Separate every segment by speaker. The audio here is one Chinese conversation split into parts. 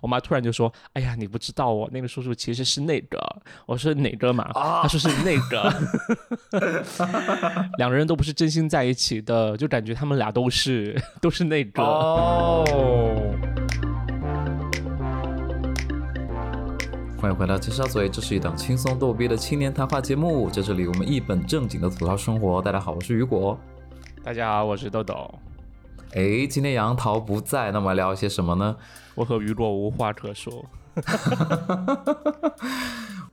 Speaker 1: 我妈突然就说：“哎呀，你不知道哦，那个叔叔其实是那个。”我说：“哪个嘛？”她说：“是那个。”两个人都不是真心在一起的，就感觉他们俩都是都是那个。哦。
Speaker 2: 欢迎回到金沙嘴，这是一档轻松逗逼的青年谈话节目，在这里我们一本正经的吐槽生活。大家好，我是雨果。
Speaker 1: 大家好，我是豆豆。
Speaker 2: 哎，今天杨桃不在，那我们聊一些什么呢？
Speaker 1: 我和雨果无话可说。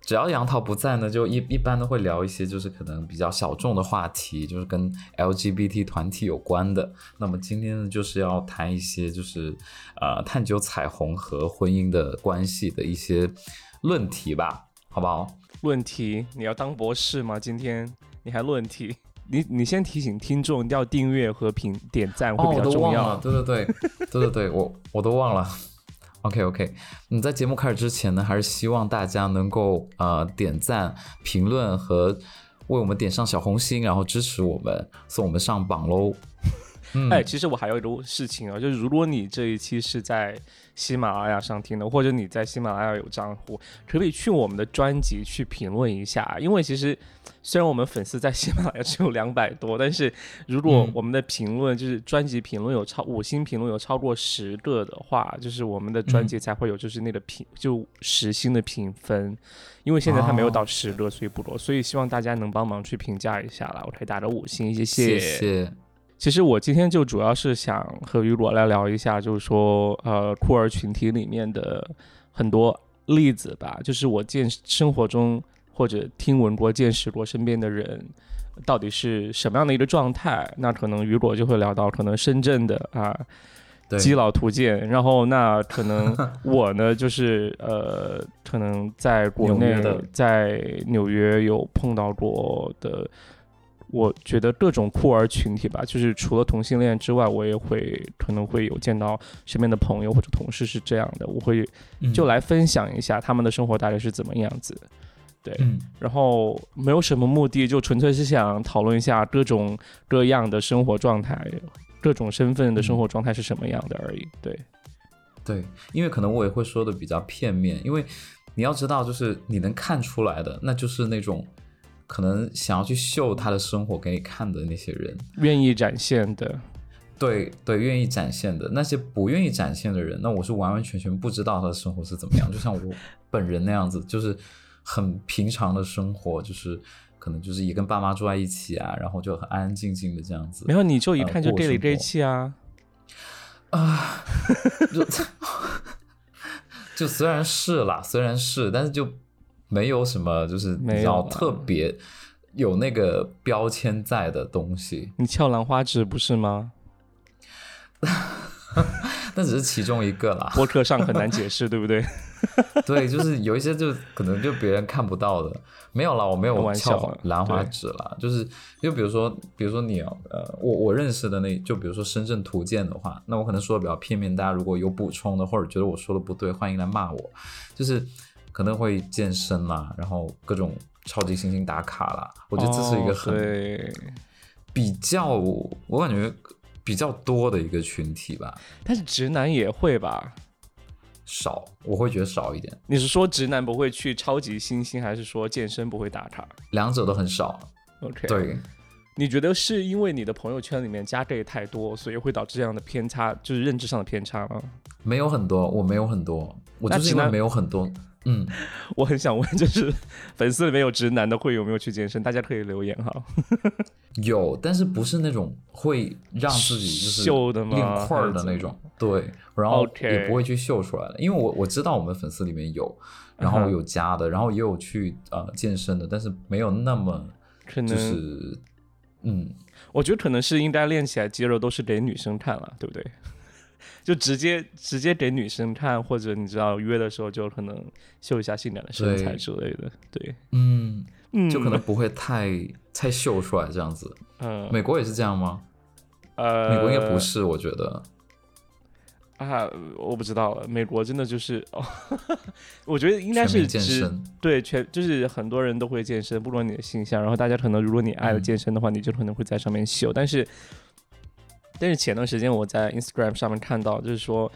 Speaker 2: 只要杨桃不在呢，就一一般都会聊一些就是可能比较小众的话题，就是跟 LGBT 团体有关的。那么今天呢，就是要谈一些就是呃探究彩虹和婚姻的关系的一些论题吧，好不好？
Speaker 1: 论题？你要当博士吗？今天你还论题？你你先提醒听众要订阅和评点赞会比较重要。
Speaker 2: 对对对对对对，我我都忘了。OK OK，你在节目开始之前呢，还是希望大家能够呃点赞、评论和为我们点上小红心，然后支持我们，送我们上榜喽。
Speaker 1: 哎，其实我还有一个事情啊，就是如果你这一期是在喜马拉雅上听的，或者你在喜马拉雅有账户，可不可以去我们的专辑去评论一下？因为其实虽然我们粉丝在喜马拉雅只有两百多，但是如果我们的评论就是专辑评论有超五星评论有超过十个的话，就是我们的专辑才会有就是那个评就十星的评分。因为现在它没有到十个，所以不多，所以希望大家能帮忙去评价一下啦。我可以打个五星，谢
Speaker 2: 谢。谢谢。
Speaker 1: 其实我今天就主要是想和雨果来聊一下，就是说，呃，酷儿群体里面的很多例子吧。就是我见生活中或者听闻过、见识过身边的人，到底是什么样的一个状态。那可能雨果就会聊到可能深圳的啊基佬图鉴，然后那可能我呢就是呃，可能在国内在纽约有碰到过的。我觉得各种酷儿群体吧，就是除了同性恋之外，我也会可能会有见到身边的朋友或者同事是这样的，我会就来分享一下他们的生活大概是怎么样子，对，然后没有什么目的，就纯粹是想讨论一下各种各样的生活状态，各种身份的生活状态是什么样的而已，对，
Speaker 2: 对，因为可能我也会说的比较片面，因为你要知道，就是你能看出来的，那就是那种。可能想要去秀他的生活给你看的那些人，
Speaker 1: 愿意展现的，
Speaker 2: 对对，愿意展现的那些不愿意展现的人，那我是完完全全不知道他的生活是怎么样。就像我 本人那样子，就是很平常的生活，就是可能就是也跟爸妈住在一起啊，然后就很安安静静的这样子。
Speaker 1: 没有你就一看就这里这气啊
Speaker 2: 啊，就 就虽然是啦，虽然是，但是就。没有什么，就是比较特别有那个标签在的东西。
Speaker 1: 你翘兰花指不是吗？
Speaker 2: 那只是其中一个啦。
Speaker 1: 播客上很难解释，对不对？
Speaker 2: 对，就是有一些就可能就别人看不到的。没有啦，我没有翘兰花指啦。就是就比如说，比如说你呃，我我认识的那就比如说深圳图鉴的话，那我可能说的比较片面。大家如果有补充的，或者觉得我说的不对，欢迎来骂我。就是。可能会健身啦，然后各种超级星星打卡啦，我觉得这是一个很比较，我感觉比较多的一个群体吧。
Speaker 1: 但是直男也会吧？
Speaker 2: 少，我会觉得少一点。
Speaker 1: 你是说直男不会去超级星星，还是说健身不会打卡？
Speaker 2: 两者都很少。
Speaker 1: OK，
Speaker 2: 对。
Speaker 1: 你觉得是因为你的朋友圈里面加 gay 太多，所以会导致这样的偏差，就是认知上的偏差吗？
Speaker 2: 没有很多，我没有很多，我就是因为没有很多。嗯，
Speaker 1: 我很想问，就是粉丝里面有直男的会有没有去健身？大家可以留言哈。
Speaker 2: 有，但是不是那种会让自己就是
Speaker 1: 秀的吗？
Speaker 2: 练块的那种。对，然后也不会去秀出来的，因为我我知道我们粉丝里面有，然后有加的，然后也有去呃健身的，但是没有那么就是嗯，
Speaker 1: 我觉得可能是应该练起来肌肉都是给女生看了，对不对？就直接直接给女生看，或者你知道约的时候就可能秀一下性感的身材之类的，对，
Speaker 2: 嗯，就可能不会太太秀出来这样子。嗯，美国也是这样吗？呃，美国应该不是，我觉得。
Speaker 1: 啊，我不知道了。美国真的就是，哦，我觉得应该是
Speaker 2: 健身，
Speaker 1: 对，全就是很多人都会健身，不管你的形象，然后大家可能如果你爱健身的话，你就可能会在上面秀，但是。但是前段时间我在 Instagram 上面看到，就是说，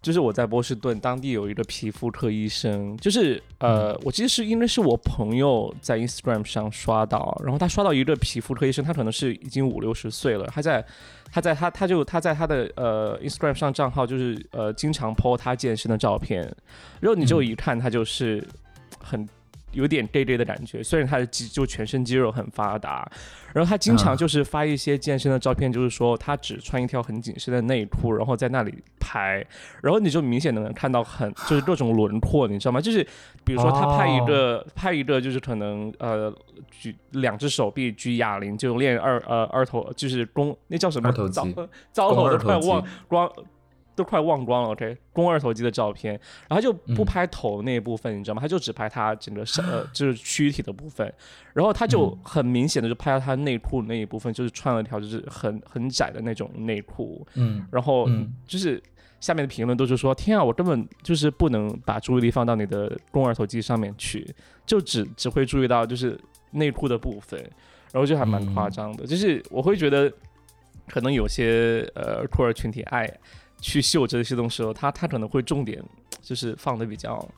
Speaker 1: 就是我在波士顿当地有一个皮肤科医生，就是呃，我记得是因为是我朋友在 Instagram 上刷到，然后他刷到一个皮肤科医生，他可能是已经五六十岁了，他在他在他他就他在他的呃 Instagram 上账号就是呃经常 po 他健身的照片，然后你就一看他就是很。有点 gay gay 的感觉，虽然他的肌就全身肌肉很发达，然后他经常就是发一些健身的照片，就是说他只穿一条很紧身的内裤，然后在那里拍，然后你就明显的能看到很就是各种轮廓，你知道吗？就是比如说他拍一个拍一个就是可能呃举两只手臂举哑铃就练二呃二头就是弓那叫什么？
Speaker 2: 二头肌。
Speaker 1: 糟了，我都快忘光。都快忘光了，OK，肱二头肌的照片，然后就不拍头那一部分，你知道吗？他就只拍他整个身，呃，就是躯体的部分，然后他就很明显的就拍到他内裤那一部分，就是穿了条就是很很窄的那种内裤，嗯，然后就是下面的评论都是说，天啊，我根本就是不能把注意力放到你的肱二头肌上面去，就只只会注意到就是内裤的部分，然后就还蛮夸张的，就是我会觉得可能有些呃酷儿群体爱。去秀这些东西时候，他他可能会重点就是放的比较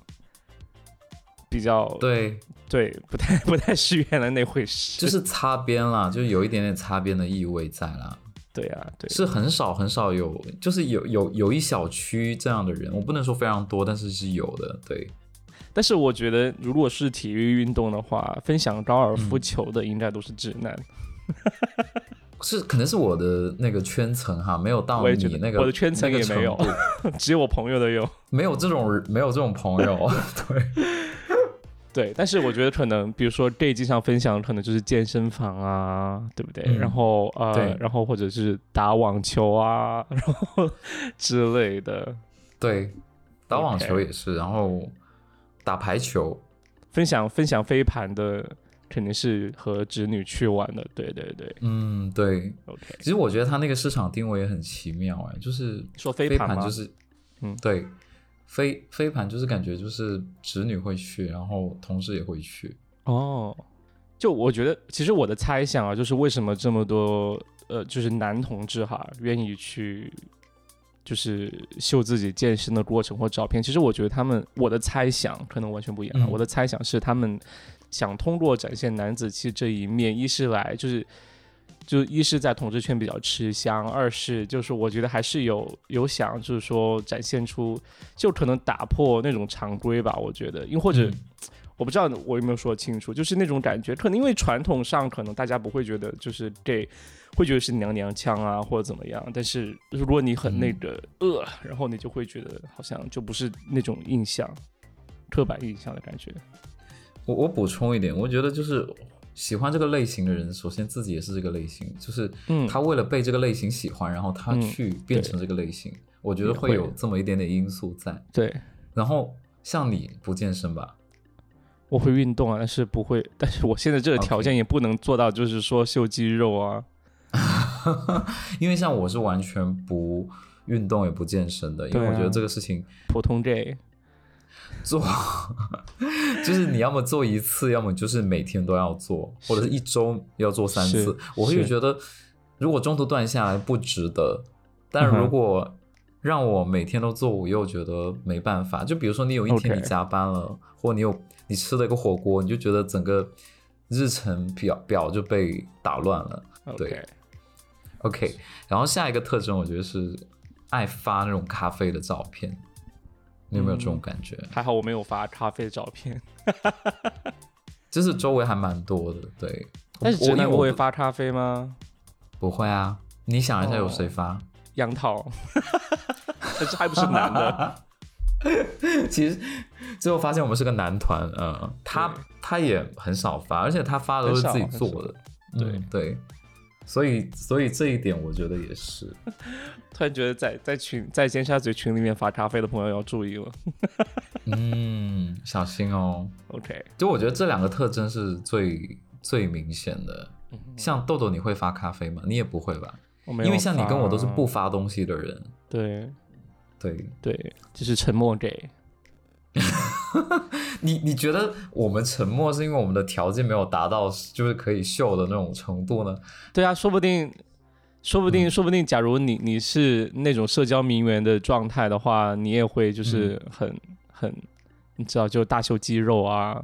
Speaker 1: 比较
Speaker 2: 对
Speaker 1: 对，不太不太是 原来那回事，
Speaker 2: 就是擦边了，就是有一点点擦边的意味在了。
Speaker 1: 对啊，对，
Speaker 2: 是很少很少有，就是有有有一小区这样的人，我不能说非常多，但是是有的。对，
Speaker 1: 但是我觉得如果是体育运动的话，分享高尔夫球的应该都是直男。
Speaker 2: 是，可能是我的那个圈层哈，没有到你那个
Speaker 1: 我的圈层也没有，只有我朋友的有，
Speaker 2: 没有这种没有这种朋友，对
Speaker 1: 对，但是我觉得可能，比如说这一季上分享，可能就是健身房啊，对不对？然后呃，然后或者是打网球啊，然后 之类的，
Speaker 2: 对，打网球也是，然后打排球，
Speaker 1: 分享分享飞盘的。肯定是和侄女去玩的，对对对，
Speaker 2: 嗯对，OK。其实我觉得他那个市场定位也很奇妙哎，就是
Speaker 1: 说飞
Speaker 2: 盘就是，嗯对，飞飞盘就是感觉就是侄女会去，然后同事也会去。
Speaker 1: 哦，就我觉得，其实我的猜想啊，就是为什么这么多呃，就是男同志哈，愿意去就是秀自己健身的过程或照片。其实我觉得他们，我的猜想可能完全不一样。我的猜想是他们。想通过展现男子气这一面，一是来就是，就一是在统治圈比较吃香，二是就是我觉得还是有有想就是说展现出，就可能打破那种常规吧。我觉得，因为或者我不知道我有没有说清楚，就是那种感觉，可能因为传统上可能大家不会觉得就是 gay 会觉得是娘娘腔啊或者怎么样，但是如果你很那个呃，然后你就会觉得好像就不是那种印象，刻板印象的感觉。
Speaker 2: 我我补充一点，我觉得就是喜欢这个类型的人，首先自己也是这个类型，就是他为了被这个类型喜欢，然后他去变成这个类型，我觉得会有这么一点点因素在。
Speaker 1: 对，
Speaker 2: 然后像你不健身吧？
Speaker 1: 我会运动啊，但是不会，但是我现在这个条件也不能做到，就是说秀肌肉啊。
Speaker 2: 因为像我是完全不运动也不健身的，因为我觉得这个事情
Speaker 1: 普通 J。
Speaker 2: 做，就是你要么做一次，要么就是每天都要做，或者是一周要做三次。我会觉得，如果中途断下来不值得，但如果让我每天都做，我又觉得没办法。就比如说你有一天你加班了，或你有你吃了一个火锅，你就觉得整个日程表表就被打乱了。对，OK。然后下一个特征，我觉得是爱发那种咖啡的照片。你有没有这种感觉？
Speaker 1: 还好我没有发咖啡的照片，
Speaker 2: 就是周围还蛮多的。对，
Speaker 1: 但是直男不会发咖啡吗？
Speaker 2: 不会啊，你想一下有谁发？
Speaker 1: 杨桃，但是还不是男的。
Speaker 2: 其实最后发现我们是个男团，嗯，他他也很少发，而且他发的都是自己做的。对对。所以，所以这一点我觉得也是。
Speaker 1: 突然觉得在在群在尖沙咀群里面发咖啡的朋友要注意了。
Speaker 2: 嗯，小心哦。
Speaker 1: OK，
Speaker 2: 就我觉得这两个特征是最最明显的。像豆豆，你会发咖啡吗？你也不会吧？因为像你跟我都是不发东西的人。
Speaker 1: 对，
Speaker 2: 对
Speaker 1: 对，就是沉默给。
Speaker 2: 你你觉得我们沉默是因为我们的条件没有达到，就是可以秀的那种程度呢？
Speaker 1: 对啊，说不定，说不定，说不定，假如你你是那种社交名媛的状态的话，你也会就是很很，你知道，就大秀肌肉啊。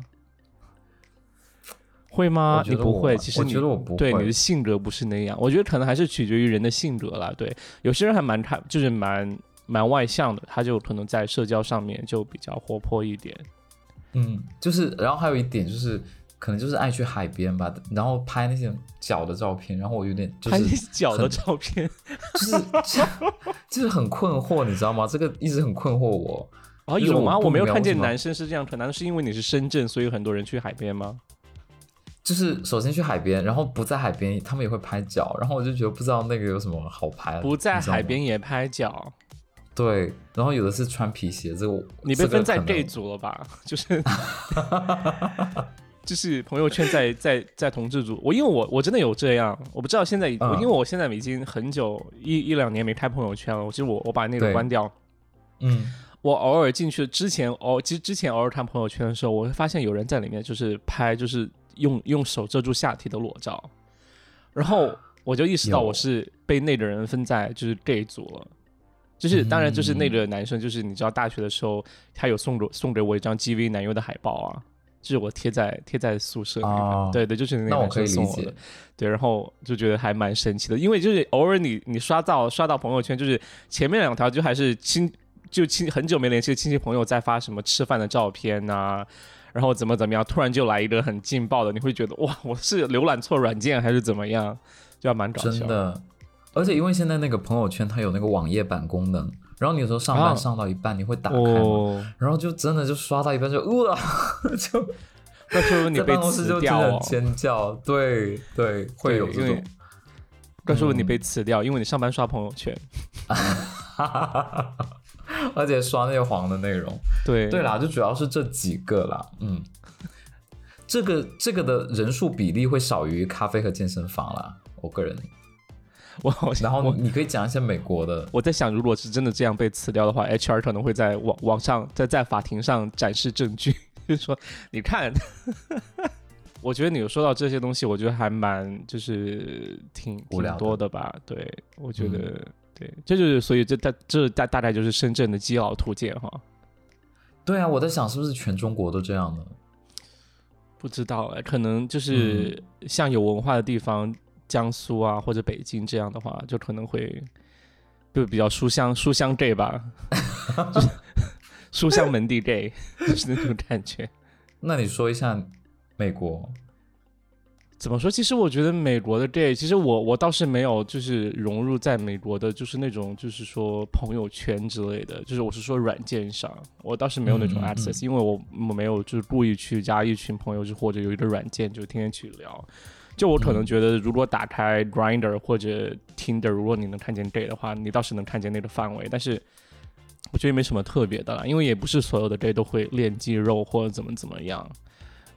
Speaker 1: 会吗？你不会，其实你对你的性格不是那样。我觉得可能还是取决于人的性格啦。对，有些人还蛮开，就是蛮蛮外向的，他就可能在社交上面就比较活泼一点。
Speaker 2: 嗯，就是，然后还有一点就是，可能就是爱去海边吧，然后拍那些脚的照片，然后我有点就是
Speaker 1: 脚的照片，
Speaker 2: 就是就是很困惑，你知道吗？这个一直很困惑我。
Speaker 1: 啊，有吗？
Speaker 2: 我
Speaker 1: 没有看见男生是这样，可能是因为你是深圳，所以很多人去海边吗？
Speaker 2: 就是首先去海边，然后不在海边，他们也会拍脚，然后我就觉得不知道那个有什么好拍。
Speaker 1: 不在海边也拍脚，
Speaker 2: 对。然后有的是穿皮鞋，这个
Speaker 1: 你被分在 gay 组了吧？就是 就是朋友圈在在在同志组，我因为我我真的有这样，我不知道现在，因为我现在已经很久一一两年没开朋友圈了，其实我我把那个关掉，
Speaker 2: 嗯，
Speaker 1: 我偶尔进去之前，哦，其实之前偶尔看朋友圈的时候，我会发现有人在里面就是拍就是。用用手遮住下体的裸照，然后我就意识到我是被那个人分在就是 gay 组了，就是当然就是那个男生，就是你知道大学的时候他有送给送给我一张 GV 男优的海报啊，就是我贴在贴在宿舍里面，对对，就是那个男生送我的，对，然后就觉得还蛮神奇的，因为就是偶尔你你刷到刷到朋友圈，就是前面两条就还是亲就亲很久没联系的亲戚朋友在发什么吃饭的照片呐。然后怎么怎么样，突然就来一个很劲爆的，你会觉得哇，我是浏览错软件还是怎么样，就要蛮搞
Speaker 2: 笑。真的，而且因为现在那个朋友圈它有那个网页版功能，然后你有时候上班上到一半你会打开嘛，然后就真的就刷到一半就呃，就
Speaker 1: 那说明你被辞掉，
Speaker 2: 尖叫，对对，会有这种。
Speaker 1: 怪说你被辞掉，因为你上班刷朋友圈。
Speaker 2: 而且刷那些黄的内容，
Speaker 1: 对。
Speaker 2: 对啦，就主要是这几个啦，嗯，这个这个的人数比例会少于咖啡和健身房啦，我个人，
Speaker 1: 我
Speaker 2: 然后你可以讲一些美国的，
Speaker 1: 我在想，如果是真的这样被辞掉的话，HR 可能会在网网上在在法庭上展示证据，就是说你看，我觉得你有说到这些东西，我觉得还蛮就是挺挺多的吧，对我觉得。对，这就是所以这大这大大概就是深圳的基佬图鉴哈。
Speaker 2: 对啊，我在想是不是全中国都这样呢？
Speaker 1: 不知道哎，可能就是像有文化的地方，江苏啊或者北京这样的话，就可能会就比较书香书香 gay 吧，书香门第 gay 就是那种感觉。
Speaker 2: 那你说一下美国。
Speaker 1: 怎么说？其实我觉得美国的 gay，其实我我倒是没有就是融入在美国的，就是那种就是说朋友圈之类的，就是我是说软件上，我倒是没有那种 access，因为我我没有就是故意去加一群朋友，就或者有一个软件就天天去聊。就我可能觉得，如果打开 Grinder 或者 Tinder，如果你能看见 gay 的话，你倒是能看见那个范围。但是我觉得没什么特别的，因为也不是所有的 gay 都会练肌肉或者怎么怎么样。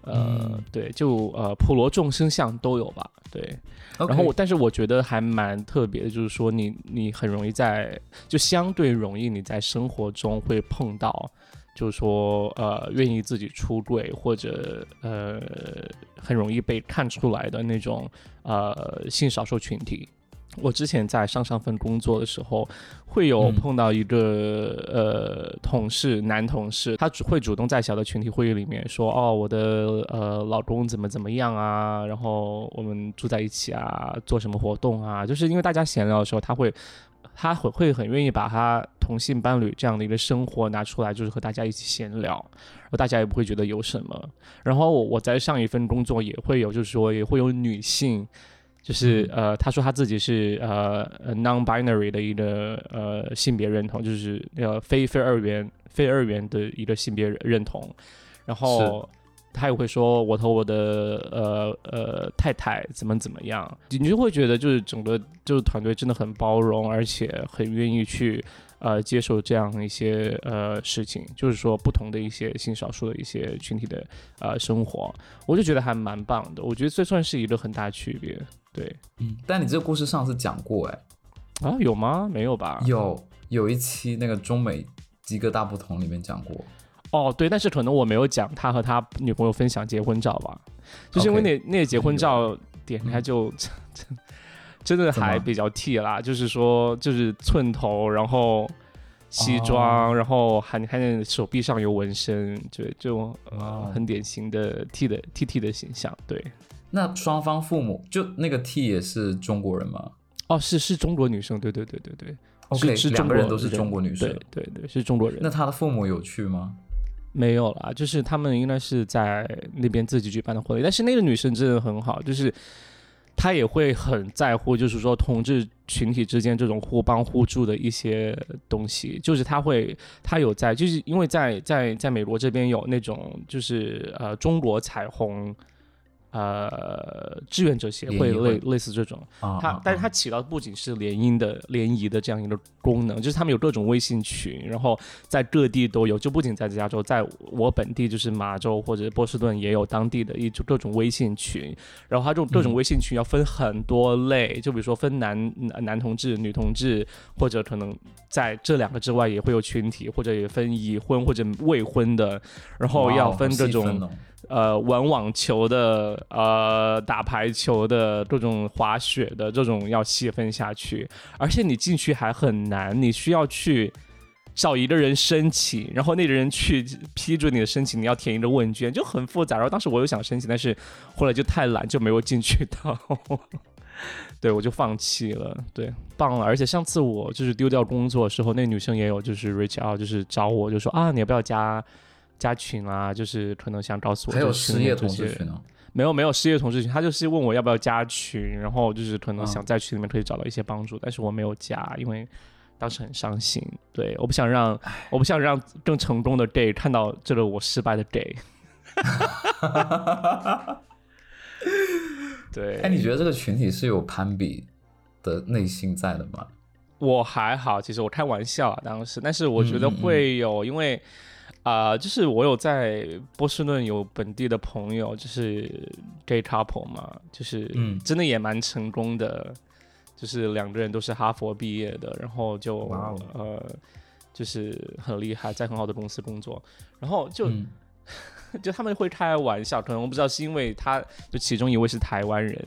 Speaker 1: 呃，对，就呃普罗众生相都有吧，对。然后我，但是我觉得还蛮特别的，就是说你你很容易在，就相对容易你在生活中会碰到，就是说呃愿意自己出柜或者呃很容易被看出来的那种呃性少数群体。我之前在上上份工作的时候，会有碰到一个呃同事，男同事，他只会主动在小的群体会议里面说，哦，我的呃老公怎么怎么样啊，然后我们住在一起啊，做什么活动啊，就是因为大家闲聊的时候，他会他会会很愿意把他同性伴侣这样的一个生活拿出来，就是和大家一起闲聊，然后大家也不会觉得有什么。然后我我在上一份工作也会有，就是说也会有女性。就是呃，他说他自己是呃 non-binary 的一个呃性别认同，就是呃非非二元非二元的一个性别认同，然后他也会说我和我的呃呃太太怎么怎么样，你就会觉得就是整个就是团队真的很包容，而且很愿意去呃接受这样一些呃事情，就是说不同的一些性少数的一些群体的呃生活，我就觉得还蛮棒的，我觉得这算是一个很大区别。对，
Speaker 2: 嗯，但你这个故事上次讲过，哎，
Speaker 1: 啊，有吗？没有吧？
Speaker 2: 有，有一期那个中美几个大不同里面讲过。
Speaker 1: 哦，对，但是可能我没有讲他和他女朋友分享结婚照吧，就是因为那那个结婚照点开就，真的还比较 T 啦，就是说就是寸头，然后西装，然后还你看见手臂上有纹身，就就呃很典型的 T 的 T T 的形象。对，
Speaker 2: 那双方父母就那个 T 也是中国人吗？
Speaker 1: 哦，是是中国女生，对对对对对
Speaker 2: ，OK，
Speaker 1: 是
Speaker 2: 两个人都是中国女生，
Speaker 1: 对对对，是中国人。
Speaker 2: 那他的父母有去吗？
Speaker 1: 没有啦，就是他们应该是在那边自己举办的婚礼，但是那个女生真的很好，就是。她也会很在乎，就是说同志群体之间这种互帮互助的一些东西，就是她会，她有在，就是因为在在在美国这边有那种，就是呃中国彩虹。呃，志愿者协会类类似这种，它，但是它起到不仅是联姻的联谊的这样一个功能，就是他们有各种微信群，然后在各地都有，就不仅在加州，在我本地就是马州或者波士顿也有当地的一种各种微信群，然后它这种各种微信群要分很多类，就比如说分男男同志、女同志，或者可能在这两个之外也会有群体，或者也分已婚或者未婚的，然后要分各种。呃，玩网球的，呃，打排球的，各种滑雪的，这种要细分下去，而且你进去还很难，你需要去找一个人申请，然后那个人去批准你的申请，你要填一个问卷，就很复杂。然后当时我又想申请，但是后来就太懒，就没有进去到，对我就放弃了。对，棒了。而且上次我就是丢掉工作的时候，那女生也有就是 reach out，就是找我，就说啊，你要不要加？加群啊，就是可能想告诉我，
Speaker 2: 还有失业同事群呢？
Speaker 1: 没有没有失业同事群，他就是问我要不要加群，然后就是可能想在群里面可以找到一些帮助，但是我没有加，因为当时很伤心。对，我不想让我不想让更成功的 gay 看到这个我失败的 gay。对，
Speaker 2: 哎，你觉得这个群体是有攀比的内心在的吗？
Speaker 1: 我还好，其实我开玩笑啊，当时，但是我觉得会有，因为。啊，就是我有在波士顿有本地的朋友，就是 gay couple 嘛，就是真的也蛮成功的，就是两个人都是哈佛毕业的，然后就呃，就是很厉害，在很好的公司工作，然后就 就他们会开玩笑，可能我不知道是因为他就其中一位是台湾人。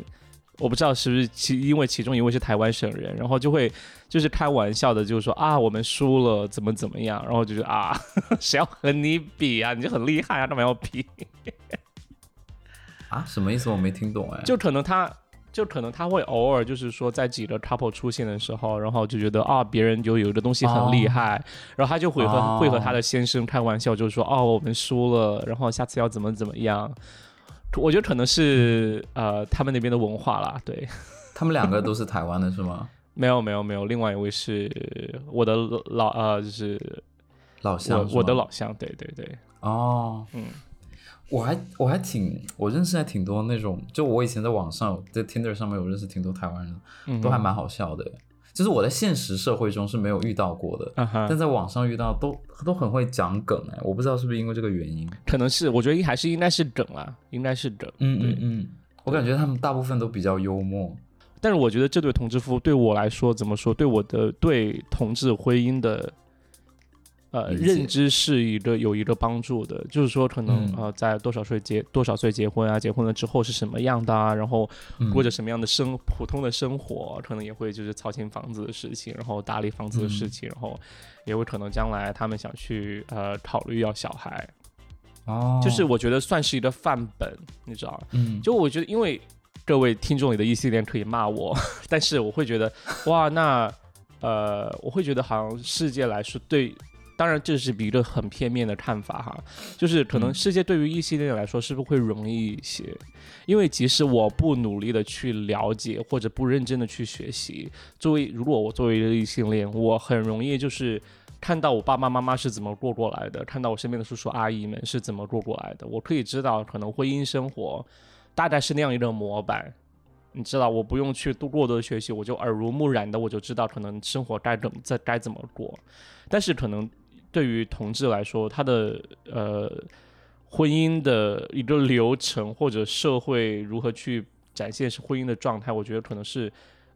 Speaker 1: 我不知道是不是其因为其中一位是台湾省人，然后就会就是开玩笑的，就是说啊我们输了怎么怎么样，然后就是啊 谁要和你比啊，你就很厉害啊，干嘛要比？
Speaker 2: 啊什么意思？我没听懂哎。
Speaker 1: 就可能他就可能他会偶尔就是说在几个 couple 出现的时候，然后就觉得啊别人就有的东西很厉害，然后他就会和会和他的先生开玩笑，就是说哦我们输了，然后下次要怎么怎么样。我觉得可能是呃他们那边的文化啦，对，
Speaker 2: 他们两个都是台湾的是吗？
Speaker 1: 没有没有没有，另外一位是我的老呃就是
Speaker 2: 老乡，
Speaker 1: 我的老乡，对对对，
Speaker 2: 哦，嗯，我还我还挺我认识还挺多那种，就我以前在网上在 Tinder 上面我认识挺多台湾人，都还蛮好笑的。就是我在现实社会中是没有遇到过的，但在网上遇到都都很会讲梗哎，我不知道是不是因为这个原因，
Speaker 1: 可能是，我觉得还是应该是梗啊，应该是梗，
Speaker 2: 嗯嗯嗯，我感觉他们大部分都比较幽默，
Speaker 1: 但是我觉得这对同志夫对我来说怎么说，对我的对同志婚姻的。呃，认知是一个有一个帮助的，就是说可能呃，在多少岁结多少岁结婚啊，结婚了之后是什么样的啊，然后过着什么样的生普通的生活，可能也会就是操心房子的事情，然后打理房子的事情，然后也会可能将来他们想去呃考虑要小孩，
Speaker 2: 哦，
Speaker 1: 就是我觉得算是一个范本，你知道嗯，就我觉得因为各位听众里的异性恋可以骂我，但是我会觉得哇，那呃，我会觉得好像世界来说对。当然，这是一个很片面的看法哈，就是可能世界对于异性恋来说是不是会容易一些？因为即使我不努力的去了解或者不认真的去学习，作为如果我作为一个异性恋，我很容易就是看到我爸爸妈妈是怎么过过来的，看到我身边的叔叔阿姨们是怎么过过来的，我可以知道可能婚姻生活大概是那样一个模板，你知道，我不用去多过多的学习，我就耳濡目染的我就知道可能生活该怎么在该怎么过，但是可能。对于同志来说，他的呃婚姻的一个流程或者社会如何去展现是婚姻的状态，我觉得可能是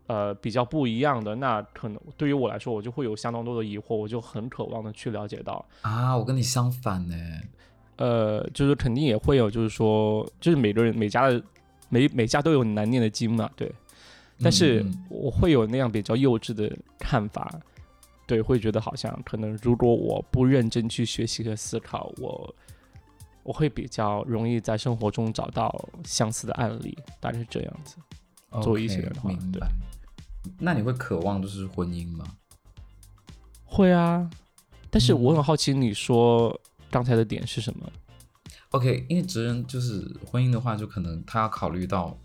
Speaker 1: 呃比较不一样的。那可能对于我来说，我就会有相当多的疑惑，我就很渴望的去了解到
Speaker 2: 啊，我跟你相反呢，
Speaker 1: 呃，就是肯定也会有，就是说，就是每个人每家的每每家都有难念的经嘛，对。但是我会有那样比较幼稚的看法，对，会觉得好像可能如果我不认真去学习和思考，我我会比较容易在生活中找到相似的案例，大概是这样子。作为一些人的话，对。
Speaker 2: 那你会渴望就是婚姻吗？
Speaker 1: 会啊，但是我很好奇，你说刚才的点是什么
Speaker 2: ？OK，因为直人就是婚姻的话，就可能他要考虑到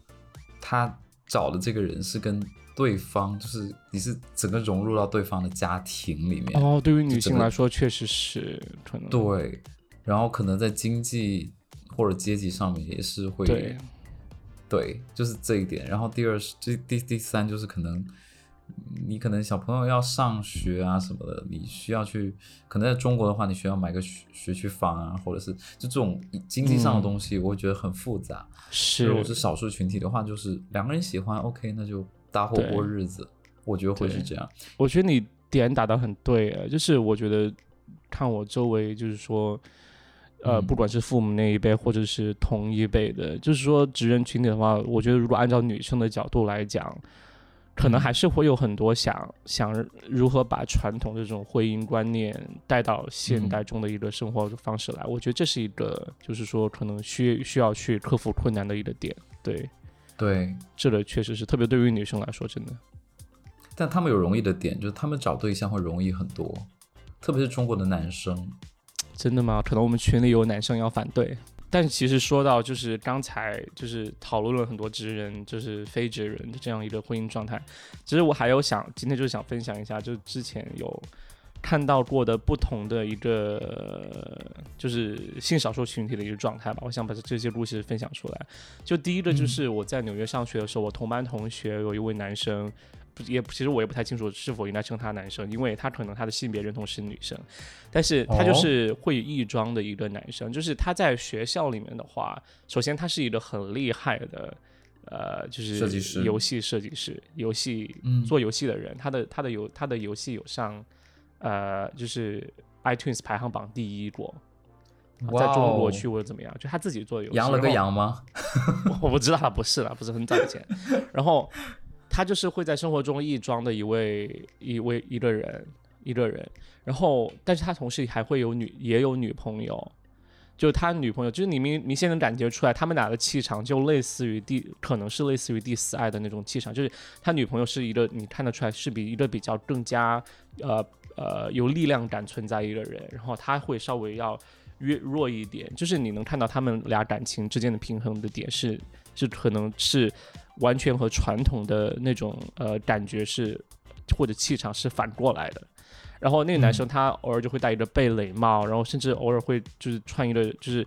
Speaker 2: 他找的这个人是跟对方，就是你是整个融入到对方的家庭里面。
Speaker 1: 哦，对于女性来说，确实是可能
Speaker 2: 对。然后可能在经济或者阶级上面也是会。对，就是这一点。然后第二是这第第三就是可能你可能小朋友要上学啊什么的，你需要去可能在中国的话，你需要买个学学区房啊，或者是就这种经济上的东西，我会觉得很复杂。
Speaker 1: 是，
Speaker 2: 如果是少数群体的话，就是两个人喜欢，OK，那就搭伙过日子。我觉得会是这样。
Speaker 1: 我觉得你点打的很对，就是我觉得看我周围，就是说。呃，不管是父母那一辈，或者是同一辈的，就是说职人群体的话，我觉得如果按照女生的角度来讲，可能还是会有很多想想如何把传统这种婚姻观念带到现代中的一个生活方式来。我觉得这是一个，就是说可能需需要去克服困难的一个点。对，
Speaker 2: 对，
Speaker 1: 这个确实是特别对于女生来说，真的。
Speaker 2: 但他们有容易的点，就是他们找对象会容易很多，特别是中国的男生。
Speaker 1: 真的吗？可能我们群里有男生要反对，但其实说到就是刚才就是讨论了很多直人就是非直人的这样一个婚姻状态，其实我还有想今天就是想分享一下，就之前有看到过的不同的一个就是性少数群体的一个状态吧，我想把这些故事分享出来。就第一个就是我在纽约上学的时候，我同班同学有一位男生。也其实我也不太清楚是否应该称他男生，因为他可能他的性别认同是女生，但是他就是会异装的一个男生。就是他在学校里面的话，首先他是一个很厉害的，呃，就是
Speaker 2: 设计师、
Speaker 1: 游戏设计师、游戏做游戏的人。他的他的游他的游戏有上，呃，就是 iTunes 排行榜第一过，在中国区或者怎么样，就他自己做游戏。
Speaker 2: 羊了个羊吗？
Speaker 1: 我不知道，不是了，不是很早以前。然后。他就是会在生活中亦庄的一位一位一个人一个人，然后，但是他同时还会有女也有女朋友，就他女朋友，就是你明明显能感觉出来，他们俩的气场就类似于第可能是类似于第四爱的那种气场，就是他女朋友是一个你看得出来是比一个比较更加呃呃有力量感存在一个人，然后他会稍微要越弱一点，就是你能看到他们俩感情之间的平衡的点是是可能是。完全和传统的那种呃感觉是或者气场是反过来的，然后那个男生他偶尔就会戴一个贝雷帽，然后甚至偶尔会就是穿一个就是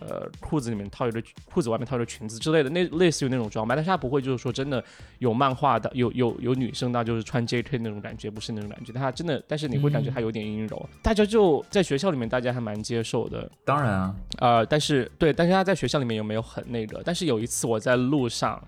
Speaker 1: 呃裤子里面套一个裤子外面套一个裙子之类的，那类似于那种装扮，但是他不会就是说真的有漫画的有有有女生的就是穿 J.K. 那种感觉，不是那种感觉，他真的，但是你会感觉他有点阴柔，大家就在学校里面大家还蛮接受的，
Speaker 2: 当然啊，
Speaker 1: 呃，但是对，但是他在学校里面有没有很那个？但是有一次我在路上。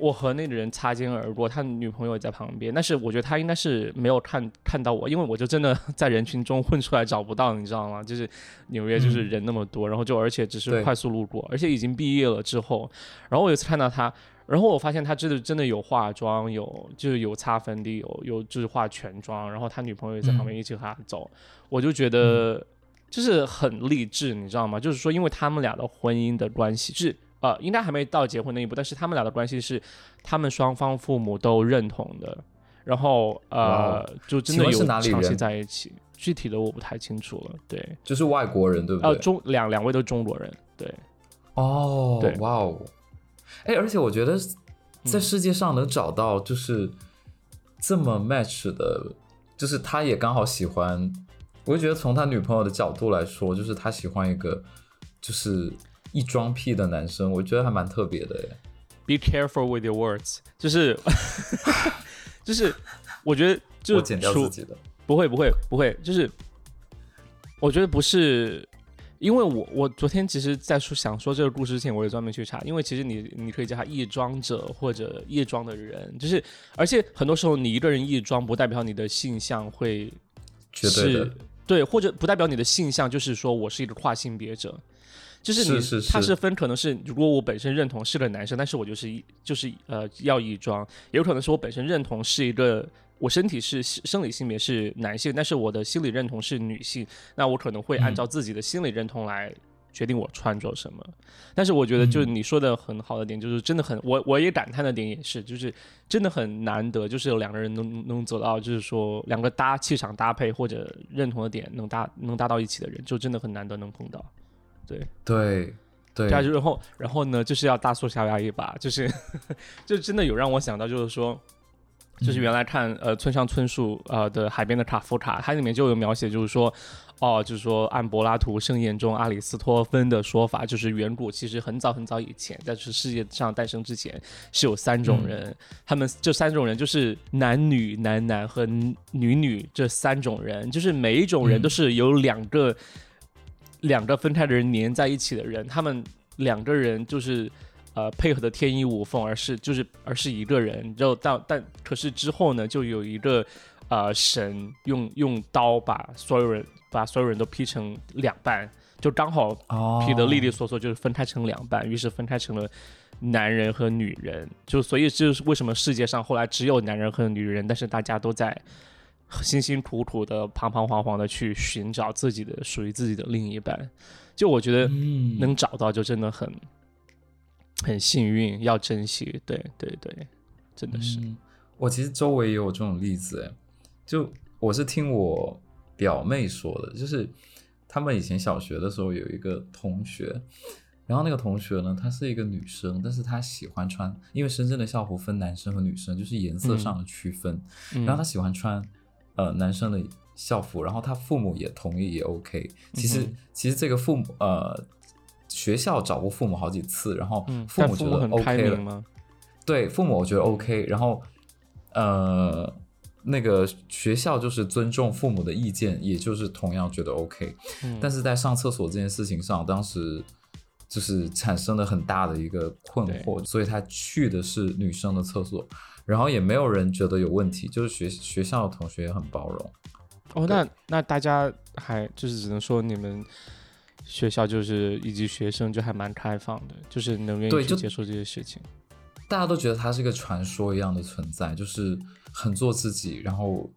Speaker 1: 我和那个人擦肩而过，他女朋友也在旁边，但是我觉得他应该是没有看看到我，因为我就真的在人群中混出来找不到，你知道吗？就是纽约就是人那么多，然后就而且只是快速路过，而且已经毕业了之后，然后我有一次看到他，然后我发现他真的真的有化妆，有就是有擦粉底，有有就是化全妆，然后他女朋友也在旁边一起和他走，我就觉得就是很励志，你知道吗？就是说因为他们俩的婚姻的关系，就是。呃，应该还没到结婚那一步，但是他们俩的关系是他们双方父母都认同的，然后呃，就真的有长期在一起。具体的我不太清楚了，对，
Speaker 2: 就是外国人对不对？呃，
Speaker 1: 中两两位都是中国人，对。
Speaker 2: 哦，
Speaker 1: 对，
Speaker 2: 哇哦，哎，而且我觉得在世界上能找到就是这么 match 的，就是他也刚好喜欢，我就觉得从他女朋友的角度来说，就是他喜欢一个就是。一装屁的男生，我觉得还蛮特别的耶。
Speaker 1: Be careful with your words，就是 就是，我觉得就
Speaker 2: 我剪掉自己的，
Speaker 1: 不会不会不会，就是我觉得不是，因为我我昨天其实在说想说这个故事之前，我也专门去查，因为其实你你可以叫他异装者或者异装的人，就是而且很多时候你一个人异装，不代表你的性向会
Speaker 2: 是，
Speaker 1: 对，或者不代表你的性向就是说我是一个跨性别者。就是
Speaker 2: 你
Speaker 1: 他是分可能是如果我本身认同是个男生，但是我就是就是呃要异装，也有可能是我本身认同是一个我身体是生理性别是男性，但是我的心理认同是女性，那我可能会按照自己的心理认同来。决定我穿着什么，但是我觉得就是你说的很好的点，就是真的很我我也感叹的点也是，就是真的很难得，就是有两个人能能走到，就是说两个搭气场搭配或者认同的点能搭能搭到一起的人，就真的很难得能碰到。对。
Speaker 2: 对对，
Speaker 1: 然后然后呢，就是要大促小雅一把，就是 就真的有让我想到，就是说，就是原来看呃村上春树呃的海边的卡夫卡，它里面就有描写，就是说。哦，就是说，按柏拉图盛宴中阿里斯托芬的说法，就是远古其实很早很早以前，在这世界上诞生之前，是有三种人，他们这三种人就是男女、男男和女女这三种人，就是每一种人都是有两个两个分开的人粘在一起的人，他们两个人就是呃配合的天衣无缝，而是就是而是一个人，就但但可是之后呢，就有一个呃神用用刀把所有人。把所有人都劈成两半，就刚好劈得利利索索，就是分开成两半，于是分开成了男人和女人。就所以这是为什么世界上后来只有男人和女人，但是大家都在辛辛苦苦的、彷彷徨徨的去寻找自己的属于自己的另一半。就我觉得能找到就真的很很幸运，要珍惜。对对对，真的是。
Speaker 2: 我其实周围也有这种例子，哎，就我是听我。表妹说的，就是他们以前小学的时候有一个同学，然后那个同学呢，她是一个女生，但是她喜欢穿，因为深圳的校服分男生和女生，就是颜色上的区分，然后她喜欢穿呃男生的校服，然后他父母也同意也 OK。其实其实这个父母呃学校找过父母好几次，然后父母觉得 OK
Speaker 1: 了，
Speaker 2: 对父母我觉得 OK，然后呃。那个学校就是尊重父母的意见，也就是同样觉得 OK，但是在上厕所这件事情上，当时就是产生了很大的一个困惑，所以他去的是女生的厕所，然后也没有人觉得有问题，就是学学校的同学也很包容。
Speaker 1: 哦，那那大家还就是只能说你们学校就是以及学生就还蛮开放的，就是能愿意去接受这些事情。
Speaker 2: 大家都觉得他是一个传说一样的存在，就是很做自己。然后，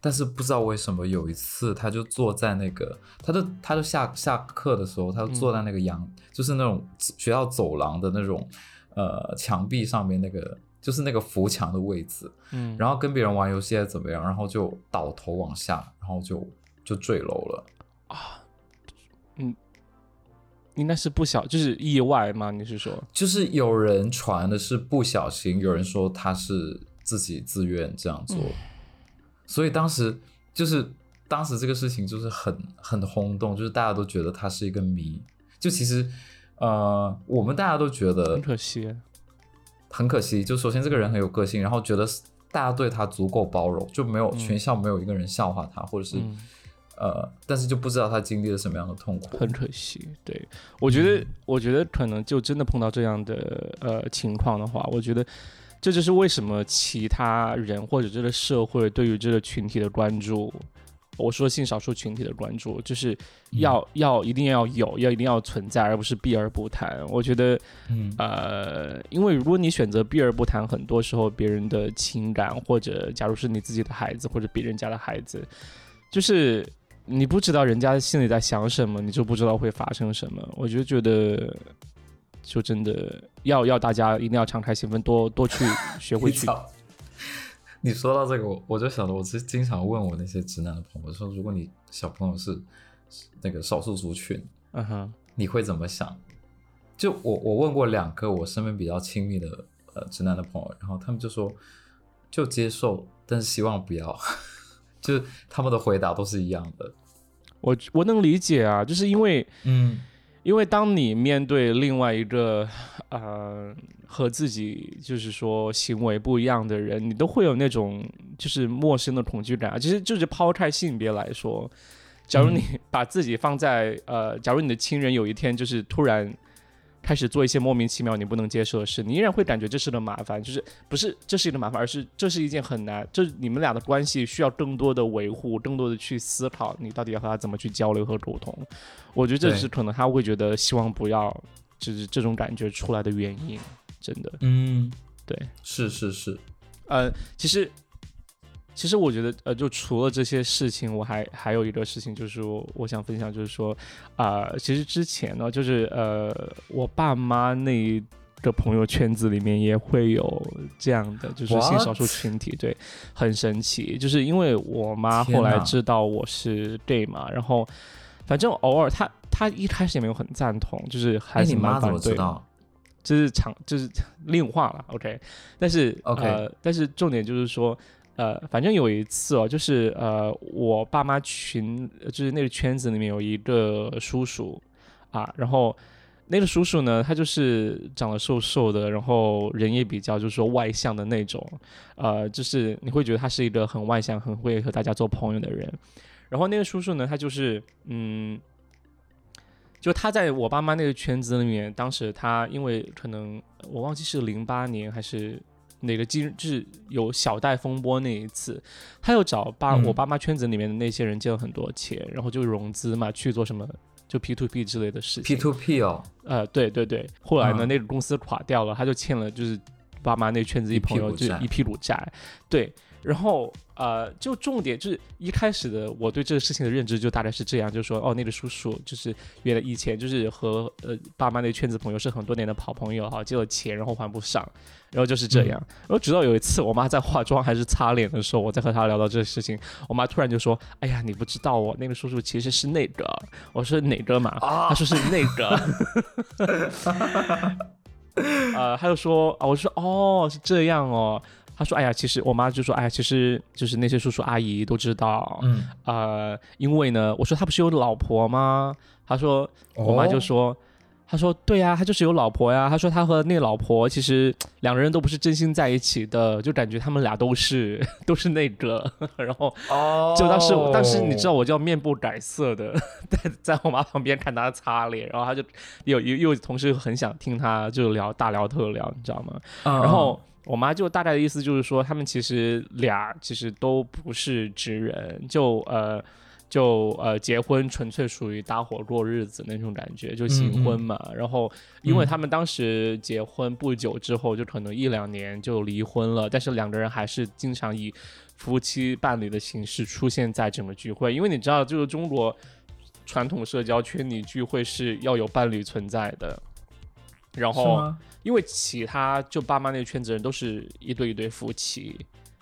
Speaker 2: 但是不知道为什么有一次，他就坐在那个，他就他就下下课的时候，他就坐在那个阳，就是那种学校走廊的那种呃墙壁上面那个，就是那个扶墙的位置。嗯。然后跟别人玩游戏还是怎么样，然后就倒头往下，然后就就坠楼了。啊，
Speaker 1: 嗯。应该是不小，就是意外吗？你是说，
Speaker 2: 就是有人传的是不小心，有人说他是自己自愿这样做，所以当时就是当时这个事情就是很很轰动，就是大家都觉得他是一个谜。就其实呃，我们大家都觉得
Speaker 1: 很可惜，
Speaker 2: 很可惜。就首先这个人很有个性，然后觉得大家对他足够包容，就没有全校没有一个人笑话他，或者是。呃，但是就不知道他经历了什么样的痛苦，
Speaker 1: 很可惜。对我觉得，我觉得可能就真的碰到这样的呃情况的话，我觉得这就是为什么其他人或者这个社会对于这个群体的关注，我说性少数群体的关注，就是要要一定要有，要一定要存在，而不是避而不谈。我觉得，呃，因为如果你选择避而不谈，很多时候别人的情感，或者假如是你自己的孩子或者别人家的孩子，就是。你不知道人家心里在想什么，你就不知道会发生什么。我就觉得，就真的要要大家一定要敞开心扉，多多去学会去。
Speaker 2: 你说到这个，我我就想到，我是经常问我那些直男的朋友说，如果你小朋友是那个少数族群，嗯哼，你会怎么想？就我我问过两个我身边比较亲密的呃直男的朋友，然后他们就说，就接受，但是希望不要。就是他们的回答都是一样的，
Speaker 1: 我我能理解啊，就是因为，嗯，因为当你面对另外一个呃和自己就是说行为不一样的人，你都会有那种就是陌生的恐惧感啊。其实就是抛开性别来说，假如你把自己放在呃，假如你的亲人有一天就是突然开始做一些莫名其妙你不能接受的事，你依然会感觉这是个麻烦，就是不是这是一个麻烦，而是这是一件很难，就是你们俩的关系需要更多的维护，更多的去思考，你到底要和他怎么去交流和沟通。我觉得这是可能他会觉得希望不要，就是这种感觉出来的原因，真的。
Speaker 2: 嗯，
Speaker 1: 对，
Speaker 2: 是是是，
Speaker 1: 呃，其实。其实我觉得，呃，就除了这些事情，我还还有一个事情，就是我我想分享，就是说，啊，其实之前呢，就是呃，我爸妈那个朋友圈子里面也会有这样的，就是性少数群体，对，很神奇，就是因为我妈后来知道我是 gay 嘛，然后反正偶尔她她一开始也没有很赞同，就是还是蛮反对，这是长就是另话了，OK，但是
Speaker 2: OK，
Speaker 1: 但是重点就是说。呃，反正有一次哦，就是呃，我爸妈群就是那个圈子里面有一个叔叔啊，然后那个叔叔呢，他就是长得瘦瘦的，然后人也比较就是说外向的那种，呃，就是你会觉得他是一个很外向、很会和大家做朋友的人。然后那个叔叔呢，他就是嗯，就他在我爸妈那个圈子里面，当时他因为可能我忘记是零八年还是。哪个金就是有小贷风波那一次，他又找爸我爸妈圈子里面的那些人借了很多钱，然后就融资嘛去做什么就 P to P 之类的事情。
Speaker 2: P to P 哦，
Speaker 1: 呃，对对对，后来呢那个公司垮掉了，他就欠了就是爸妈那圈子一朋友就一屁股债，对。然后呃，就重点就是一开始的我对这个事情的认知就大概是这样，就是说哦，那个叔叔就是原来以前就是和呃爸妈那圈子朋友是很多年的好朋友哈，借了钱然后还不上，然后就是这样。然后直到有一次我妈在化妆还是擦脸的时候，我在和她聊到这个事情，我妈突然就说：“哎呀，你不知道哦，那个叔叔其实是那个。”我说哪个嘛？她说是那个。呃，他就说啊，我说哦，是这样哦。他说：“哎呀，其实我妈就说，哎呀，其实就是那些叔叔阿姨都知道，
Speaker 2: 嗯，
Speaker 1: 呃，因为呢，我说他不是有老婆吗？他说，我妈就说，他说对呀，他就是有老婆呀。他说他和那老婆其实两个人都不是真心在一起的，就感觉他们俩都是 都是那个。然后，就当时当时你知道我叫面不改色的，在在我妈旁边看她擦脸，然后他就又又又同时很想听他就聊大聊特聊，你知道吗？然后。”我妈就大概的意思就是说，他们其实俩其实都不是直人，就呃就呃结婚纯粹属于搭伙过日子那种感觉，就行婚嘛。然后因为他们当时结婚不久之后，就可能一两年就离婚了，但是两个人还是经常以夫妻伴侣的形式出现在整个聚会，因为你知道，就是中国传统社交圈里聚会是要有伴侣存在的。然后，因为其他就爸妈那个圈子人都是一对一对夫妻，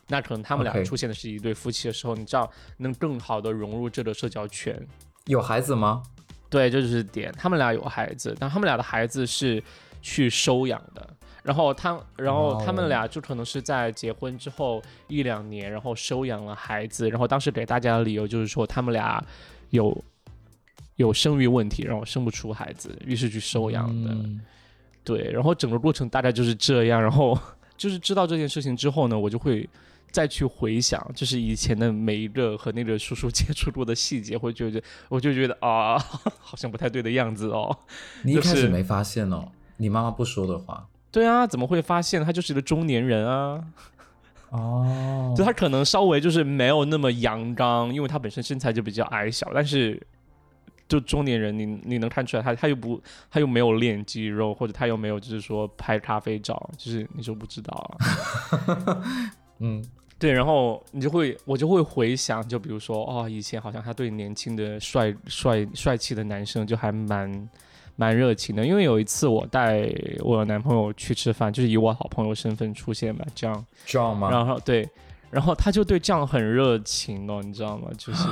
Speaker 1: 那可能他们俩出现的是一对夫妻的时候，你知道能更好的融入这个社交圈。
Speaker 2: 有孩子吗？
Speaker 1: 对，这就是点。他们俩有孩子，但他们俩的孩子是去收养的。然后他，然后他们俩就可能是在结婚之后一两年，然后收养了孩子。然后当时给大家的理由就是说，他们俩有有生育问题，然后生不出孩子，于是去收养的。对，然后整个过程大概就是这样，然后就是知道这件事情之后呢，我就会再去回想，就是以前的每一个和那个叔叔 接触过的细节，会觉得我就觉得啊，好像不太对的样子哦。
Speaker 2: 你一开始没发现哦？你妈妈不说的话？
Speaker 1: 对啊，怎么会发现？他就是一个中年人啊。
Speaker 2: 哦，
Speaker 1: 就他可能稍微就是没有那么阳刚，因为他本身身材就比较矮小，但是。就中年人，你你能看出来他他又不他又没有练肌肉，或者他又没有就是说拍咖啡照，就是你就不知道
Speaker 2: 了。嗯，
Speaker 1: 对，然后你就会我就会回想，就比如说哦，以前好像他对年轻的帅帅帅气的男生就还蛮蛮热情的，因为有一次我带我男朋友去吃饭，就是以我好朋友身份出现嘛，这样
Speaker 2: 这样吗？
Speaker 1: 然后对。然后他就对这样很热情哦，你知道吗？就是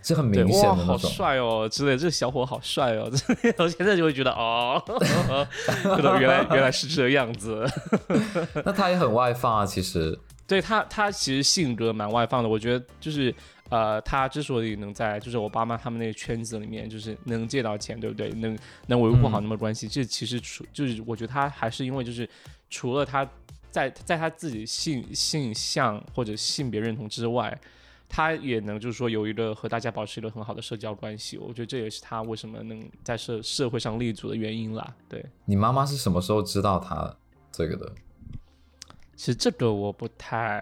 Speaker 2: 这很明显的
Speaker 1: 哇，好帅哦之类，这小伙好帅哦。我现在就会觉得哦，原来原来是这样子。
Speaker 2: 那他也很外放啊，其实。
Speaker 1: 对他，他其实性格蛮外放的。我觉得就是呃，他之所以能在就是我爸妈他们那个圈子里面，就是能借到钱，对不对？能能维护好那么关系，这其实除就是我觉得他还是因为就是除了他。在在他自己性性向或者性别认同之外，他也能就是说有一个和大家保持一个很好的社交关系，我觉得这也是他为什么能在社社会上立足的原因啦。对
Speaker 2: 你妈妈是什么时候知道他这个的？
Speaker 1: 其实这个我不太，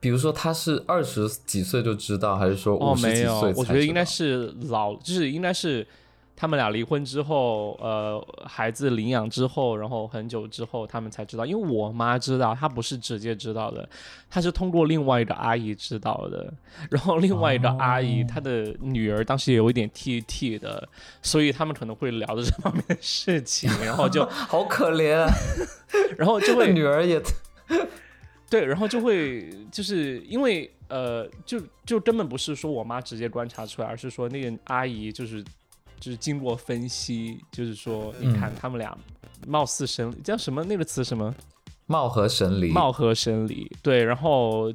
Speaker 2: 比如说他是二十几岁就知道，还是说
Speaker 1: 哦
Speaker 2: 没
Speaker 1: 有？我觉得应该是老，就是应该是。他们俩离婚之后，呃，孩子领养之后，然后很久之后，他们才知道。因为我妈知道，她不是直接知道的，她是通过另外一个阿姨知道的。然后另外一个阿姨，她的女儿当时也有一点 T T 的，所以他们可能会聊的这方面的事情。然后就
Speaker 2: 好可怜，
Speaker 1: 然后就会
Speaker 2: 女儿也
Speaker 1: 对，然后就会就是因为呃，就就根本不是说我妈直接观察出来，而是说那个阿姨就是。就是经过分析，就是说，你看他们俩貌似神，叫什么那个词什么？
Speaker 2: 貌合神离。
Speaker 1: 貌合神离，对。然后，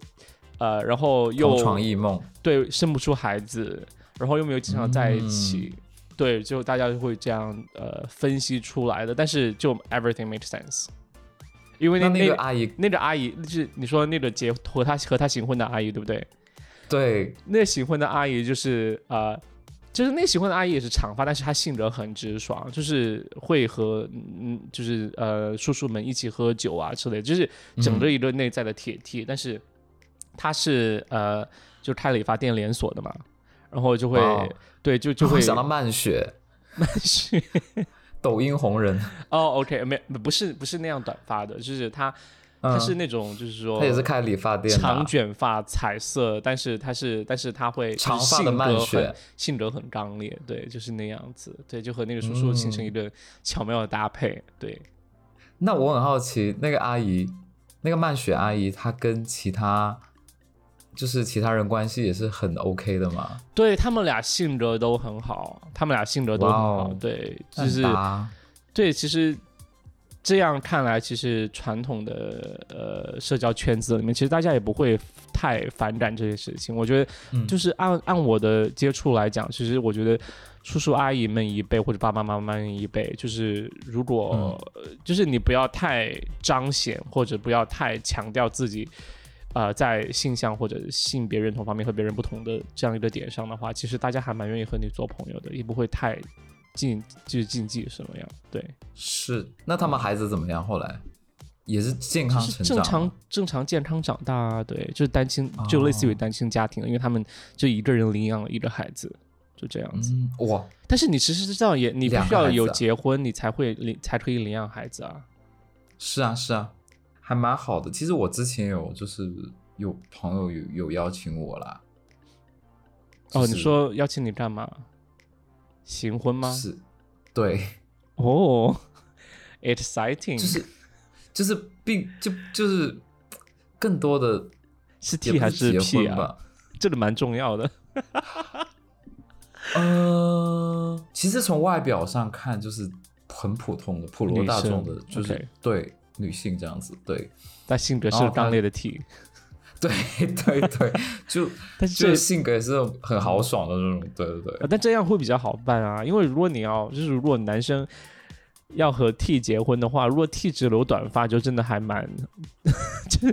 Speaker 1: 呃，然后又
Speaker 2: 同床异梦，
Speaker 1: 对，生不出孩子，然后又没有经常在一起，对，就大家就会这样呃分析出来的。但是就 everything makes sense，因为那
Speaker 2: 那个阿姨，
Speaker 1: 那个阿姨就是你说那个结和她和她行婚的阿姨，对不对？
Speaker 2: 对，
Speaker 1: 那行婚的阿姨就是呃。就是那喜欢的阿姨也是长发，但是她性格很直爽，就是会和嗯，就是呃叔叔们一起喝酒啊之类，就是整个一个内在的铁 T。但是她是呃，就开理发店连锁的嘛，然后就会对就就 会
Speaker 2: 想到曼雪，
Speaker 1: 曼雪，
Speaker 2: 抖音红人
Speaker 1: 哦，OK，没不是不是那样短发的，就是她。他是那种，就是说，
Speaker 2: 他也是开理发店，
Speaker 1: 长卷发，彩色，但是他是，但是他会
Speaker 2: 长发的曼雪，
Speaker 1: 性格很刚烈，对，就是那样子，对，就和那个叔叔形成一个巧妙的搭配，对。
Speaker 2: 那我很好奇，那个阿姨，那个曼雪阿姨，她跟其他就是其他人关系也是很 OK 的吗？
Speaker 1: 对他们俩性格都很好，他们俩性格都很好，对，就是对，其实。这样看来，其实传统的呃社交圈子里面，其实大家也不会太反感这些事情。我觉得，就是按按我的接触来讲，其实我觉得叔叔阿姨们一辈或者爸爸妈妈们一辈，就是如果就是你不要太彰显或者不要太强调自己，呃，在性向或者性别认同方面和别人不同的这样一个点上的话，其实大家还蛮愿意和你做朋友的，也不会太。禁就是禁忌什么样？对，
Speaker 2: 是。那他们孩子怎么样？后来也是健康成
Speaker 1: 长，正常正常健康长大。对，就是单亲，就类似于单亲家庭，因为他们就一个人领养了一个孩子，就这样子。
Speaker 2: 哇！
Speaker 1: 但是你其实是这样，也你必须要有结婚，你才会领，才可以领养孩子啊。
Speaker 2: 是啊，是啊，还蛮好的。其实我之前有就是有朋友有有邀请我啦。哦，
Speaker 1: 你说邀请你干嘛？行婚吗？
Speaker 2: 是，对，
Speaker 1: 哦，exciting，
Speaker 2: 就是就是并就就是更多的
Speaker 1: 是 T 还是 P 啊？这个蛮重要的。
Speaker 2: 呃，其实从外表上看，就是很普通的普罗大众的，就是对女性这样子，对，
Speaker 1: 但性格是刚烈的 T。
Speaker 2: 对 对对，就
Speaker 1: 但是这
Speaker 2: 性格也是很豪爽的那种，对对对。
Speaker 1: 但这样会比较好办啊，因为如果你要就是如果男生要和 T 结婚的话，如果 T 只留短发，就真的还蛮 就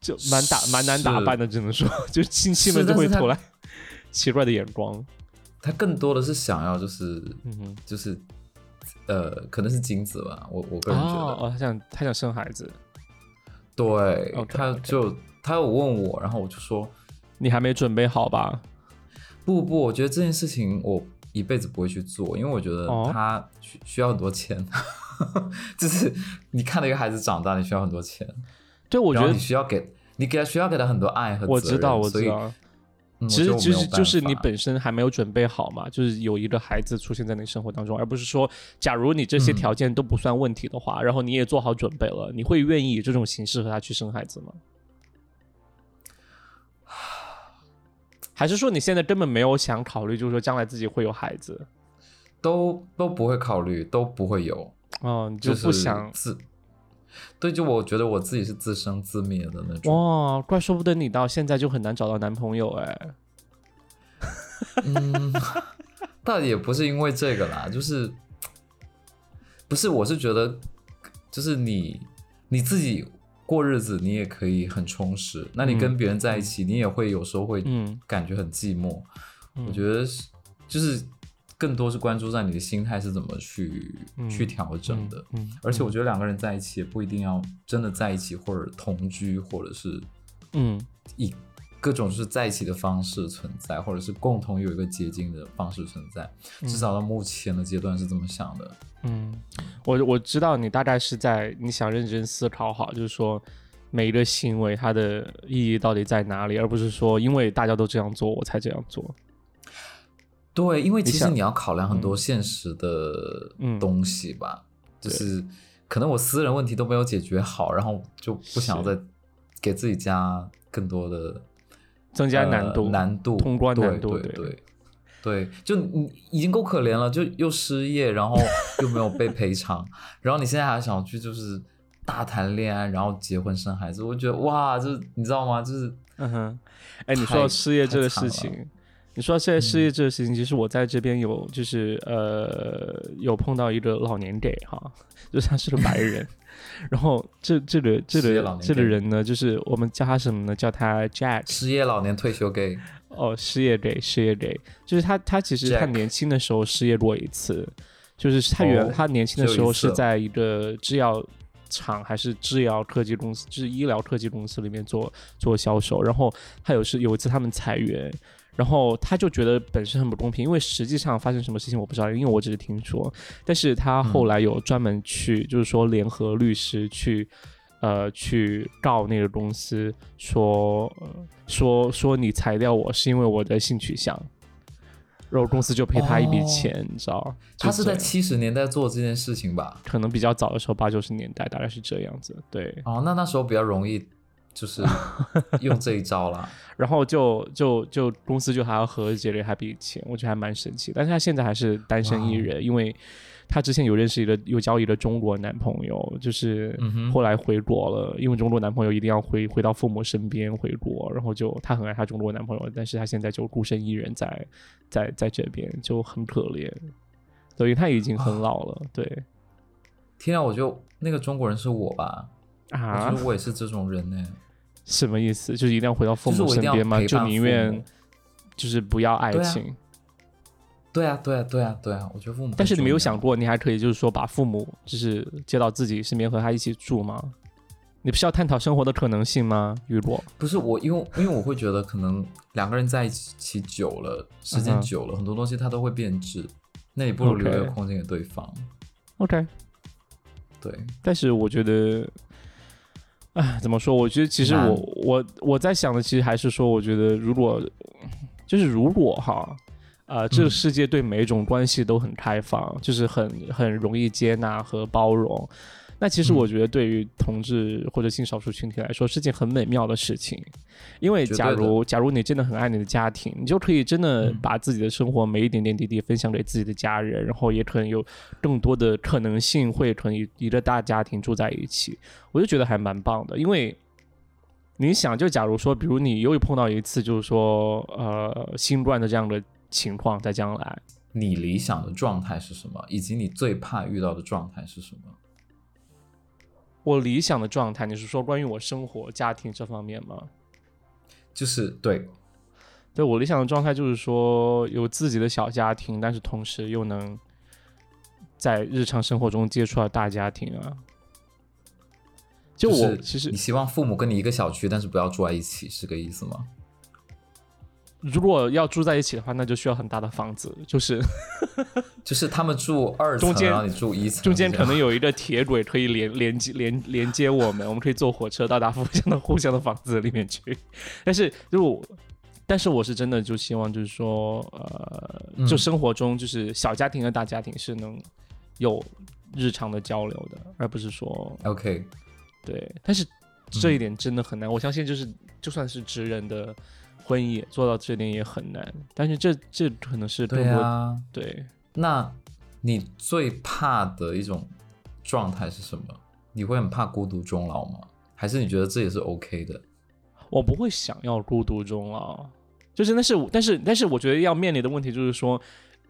Speaker 1: 就蛮打蛮难打扮的，只能说，就亲戚们就会投来奇怪的眼光。
Speaker 2: 他更多的是想要就是嗯就是呃，可能是精子吧，我我个人觉得，
Speaker 1: 哦，他想他想生孩子，
Speaker 2: 对，他就。他有问我，然后我就说：“
Speaker 1: 你还没准备好吧？”
Speaker 2: 不不，我觉得这件事情我一辈子不会去做，因为我觉得他需需要很多钱。就是你看到一个孩子长大，你需要很多钱。
Speaker 1: 对，我觉得
Speaker 2: 你需要给你给他需要给他很多爱和
Speaker 1: 我知道，我知道。其实其实就是你本身还没有准备好嘛，就是有一个孩子出现在你生活当中，而不是说，假如你这些条件都不算问题的话，然后你也做好准备了，你会愿意以这种形式和他去生孩子吗？还是说你现在根本没有想考虑，就是说将来自己会有孩子，
Speaker 2: 都都不会考虑，都不会有
Speaker 1: 哦，你就不想
Speaker 2: 自对，就我觉得我自己是自生自灭的那种。
Speaker 1: 哇，怪说不得你到现在就很难找到男朋友哎。
Speaker 2: 嗯，倒也不是因为这个啦，就是不是，我是觉得就是你你自己过日子，你也可以很充实。那你跟别人在一起，你也会有时候会感觉很寂寞。我觉得是，就是更多是关注在你的心态是怎么去去调整的。而且我觉得两个人在一起也不一定要真的在一起，或者同居，或者是嗯以各种是在一起的方式存在，或者是共同有一个结晶的方式存在。至少到目前的阶段是这么想的。
Speaker 1: 嗯，我我知道你大概是在你想认真思考好，就是说每一个行为它的意义到底在哪里，而不是说因为大家都这样做我才这样做。
Speaker 2: 对，因为其实你要考量很多现实的东西吧，就是可能我私人问题都没有解决好，然后就不想再给自己加更多的
Speaker 1: 增加难度、
Speaker 2: 难度
Speaker 1: 通关难度，
Speaker 2: 对对。对，就你已经够可怜了，就又失业，然后又没有被赔偿，然后你现在还想去就是大谈恋爱，然后结婚生孩子，我觉得哇，就是你知道吗？就是
Speaker 1: 嗯哼，哎，你说到失业这个事情，你说现在失业这个事情，其实我在这边有就是呃有碰到一个老年给哈，就他是个白人，然后这这个这个这个人呢，就是我们叫他什么呢？叫他 Jack，
Speaker 2: 失业老年退休 gay。
Speaker 1: 哦，失业 gay，失业 gay，，就是他，他其实他年轻的时候失业过一次，就是他原他年轻的时候是在一个制药厂还是制药科技公司，就是医疗科技公司里面做做销售，然后他有是有一次他们裁员，然后他就觉得本身很不公平，因为实际上发生什么事情我不知道，因为我只是听说，但是他后来有专门去，就是说联合律师去。呃，去告那个公司，说说说你裁掉我是因为我的性取向，然后公司就赔他一笔钱，你知道
Speaker 2: 他是在七十年代做这件事情吧？
Speaker 1: 可能比较早的时候，八九十年代大概是这样子。对，
Speaker 2: 哦，那那时候比较容易，就是用这一招了。
Speaker 1: 然后就就就公司就还要和解了一笔钱，我觉得还蛮神奇。但是他现在还是单身一人，因为。他之前有认识一个有交一个中国男朋友，就是后来回国了，因为中国男朋友一定要回回到父母身边回国，然后就他很爱他中国男朋友，但是他现在就孤身一人在在在这边就很可怜，所以他已经很老了。对，
Speaker 2: 天啊，我就那个中国人是我吧？
Speaker 1: 啊，
Speaker 2: 我觉得我也是这种人呢。
Speaker 1: 什么意思？就是一定要回到父母身边吗？就宁愿就是不要爱情。
Speaker 2: 对啊，对啊，对啊，对啊！我觉得父母，
Speaker 1: 但是你没有想过，你还可以就是说把父母就是接到自己身边和他一起住吗？你不是要探讨生活的可能性吗？雨果，
Speaker 2: 不是我，因为因为我会觉得可能两个人在一起久了，时间久了，很多东西它都会变质，那你不如留一个空间给对方。
Speaker 1: OK，
Speaker 2: 对。
Speaker 1: 但是我觉得，哎，怎么说？我觉得其实我我我在想的，其实还是说，我觉得如果就是如果哈。呃，这个世界对每一种关系都很开放，就是很很容易接纳和包容。那其实我觉得，对于同志或者性少数群体来说，是件很美妙的事情。因为假如假如你真的很爱你的家庭，你就可以真的把自己的生活每一点点滴滴分享给自己的家人，然后也可能有更多的可能性会可以一个大家庭住在一起。我就觉得还蛮棒的，因为你想，就假如说，比如你又碰到一次，就是说，呃，新冠的这样的。情况在将来，
Speaker 2: 你理想的状态是什么？以及你最怕遇到的状态是什么？
Speaker 1: 我理想的状态，你是说关于我生活、家庭这方面吗？
Speaker 2: 就是对，
Speaker 1: 对我理想的状态就是说有自己的小家庭，但是同时又能在日常生活中接触到大家庭啊。就我其实，
Speaker 2: 你希望父母跟你一个小区，但是不要住在一起，是个意思吗？
Speaker 1: 如果要住在一起的话，那就需要很大的房子，就是
Speaker 2: 就是他们住二层，然后你住一层，
Speaker 1: 中间可能有一个铁轨可以连连接连连接我们，我们可以坐火车到达互相的互相的房子里面去。但是就但是我是真的就希望就是说呃，就生活中就是小家庭和大家庭是能有日常的交流的，而不是说
Speaker 2: OK
Speaker 1: 对。但是这一点真的很难，我相信就是就算是直人的。婚姻做到这点也很难，但是这这可能是
Speaker 2: 对啊，
Speaker 1: 对。
Speaker 2: 那你最怕的一种状态是什么？你会很怕孤独终老吗？还是你觉得这也是 OK 的？
Speaker 1: 我不会想要孤独终老，就是那是但是但是我觉得要面临的问题就是说，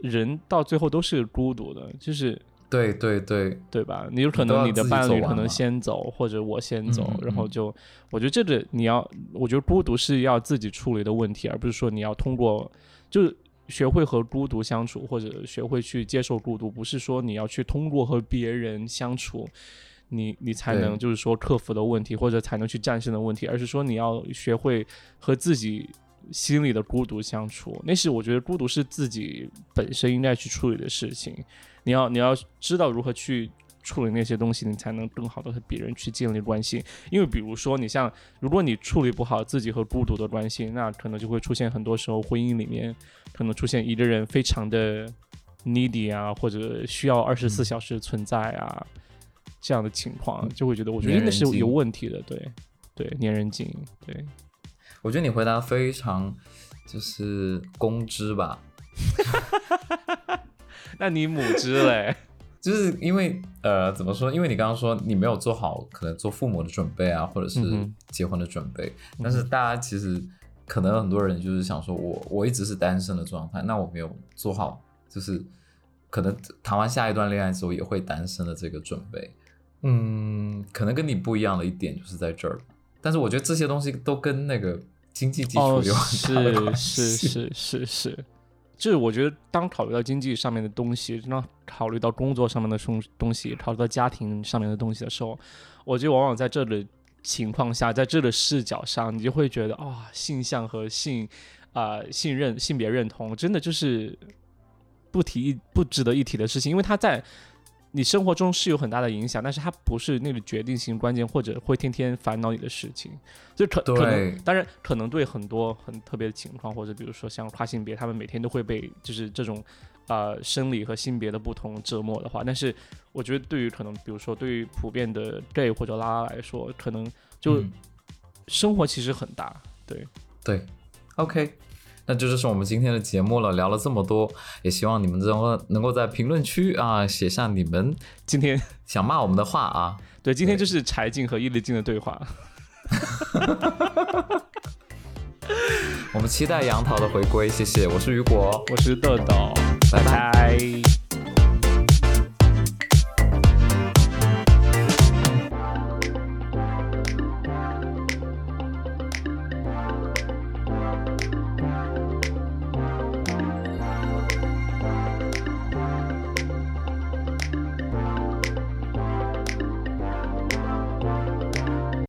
Speaker 1: 人到最后都是孤独的，就是
Speaker 2: 对对对
Speaker 1: 对吧？你有可能你的伴侣可能先走，或者我先走，然后就我觉得这个你要，我觉得孤独是要自己处理的问题，而不是说你要通过就是学会和孤独相处，或者学会去接受孤独，不是说你要去通过和别人相处，你你才能就是说克服的问题，或者才能去战胜的问题，而是说你要学会和自己。心里的孤独相处，那是我觉得孤独是自己本身应该去处理的事情。你要你要知道如何去处理那些东西，你才能更好的和别人去建立关系。因为比如说，你像如果你处理不好自己和孤独的关系，那可能就会出现很多时候婚姻里面可能出现一个人非常的 needy 啊，或者需要二十四小时存在啊这样的情况，就会觉得我觉得那是有问题的。对对，粘人精，对。
Speaker 2: 我觉得你回答非常就是公知吧，
Speaker 1: 那你母知嘞？
Speaker 2: 就是因为呃，怎么说？因为你刚刚说你没有做好可能做父母的准备啊，或者是结婚的准备。但是大家其实可能很多人就是想说，我我一直是单身的状态，那我没有做好，就是可能谈完下一段恋爱之后也会单身的这个准备。嗯，可能跟你不一样的一点就是在这儿。但是我觉得这些东西都跟那个。经济基础有很大的关
Speaker 1: 系，是是是是是，就是我觉得当考虑到经济上面的东西，当考虑到工作上面的东东西，考虑到家庭上面的东西的时候，我就往往在这的情况下，在这个视角上，你就会觉得啊，性向和性啊信任性别认同，真的就是不提不值得一提的事情，因为他在。你生活中是有很大的影响，但是它不是那个决定性关键或者会天天烦恼你的事情，就可可能当然可能对很多很特别的情况，或者比如说像跨性别，他们每天都会被就是这种呃生理和性别的不同折磨的话，但是我觉得对于可能比如说对于普遍的 gay 或者拉拉来说，可能就生活其实很大，对。
Speaker 2: 对，OK。那这就是我们今天的节目了，聊了这么多，也希望你们能够能够在评论区啊写下你们
Speaker 1: 今天
Speaker 2: 想骂我们的话啊。
Speaker 1: 对，今天就是柴静和伊丽静的对话。
Speaker 2: 我们期待杨桃的回归，谢谢。我是雨果，
Speaker 1: 我是豆豆，
Speaker 2: 拜
Speaker 1: 拜。